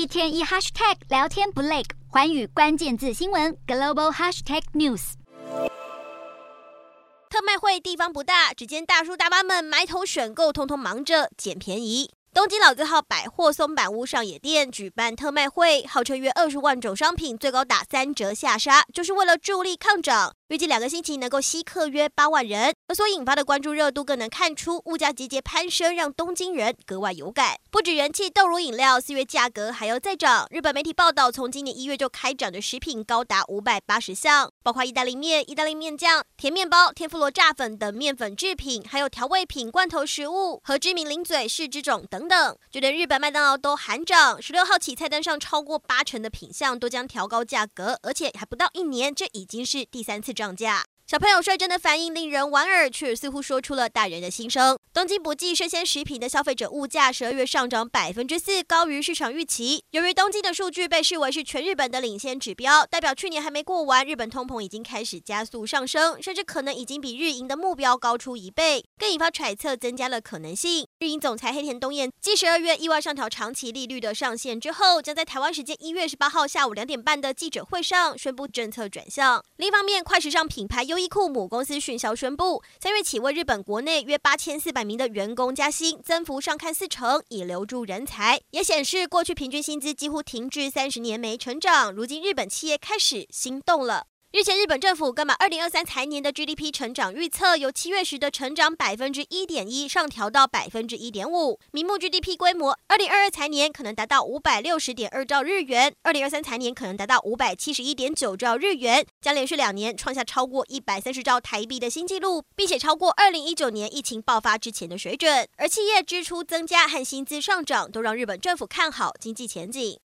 一天一 hashtag 聊天不累，环宇关键字新闻 global hashtag news。特卖会地方不大，只见大叔大妈们埋头选购，通通忙着捡便宜。东京老字号百货松坂屋上野店举办特卖会，号称约二十万种商品，最高打三折下杀，就是为了助力抗涨。预计两个星期能够吸客约八万人，而所引发的关注热度更能看出物价节节攀升，让东京人格外有感。不止人气，豆乳饮料四月价格还要再涨。日本媒体报道，从今年一月就开涨的食品高达五百八十项，包括意大利面、意大利面酱、甜面包、天妇罗炸粉等面粉制品，还有调味品、罐头食物和知名零嘴柿之种等等等。就连日本麦当劳都喊涨，十六号起菜单上超过八成的品项都将调高价格，而且还不到一年，这已经是第三次。涨价，小朋友率真的反应令人莞尔，却似乎说出了大人的心声。东京不计生鲜食品的消费者物价，十二月上涨百分之四，高于市场预期。由于东京的数据被视为是全日本的领先指标，代表去年还没过完，日本通膨已经开始加速上升，甚至可能已经比日银的目标高出一倍，更引发揣测，增加了可能性。日银总裁黑田东彦继十二月意外上调长期利率的上限之后，将在台湾时间一月十八号下午两点半的记者会上宣布政策转向。另一方面，快时尚品牌优衣库母公司讯销宣布，三月起为日本国内约八千四百名的员工加薪，增幅上看四成，以留住人才。也显示过去平均薪资几乎停滞三十年没成长，如今日本企业开始心动了。日前，日本政府更把二零二三财年的 GDP 成长预测由七月时的成长百分之一点一上调到百分之一点五，名目 GDP 规模二零二二财年可能达到五百六十点二兆日元，二零二三财年可能达到五百七十一点九兆日元，将连续两年创下超过一百三十兆台币的新纪录，并且超过二零一九年疫情爆发之前的水准。而企业支出增加和薪资上涨都让日本政府看好经济前景。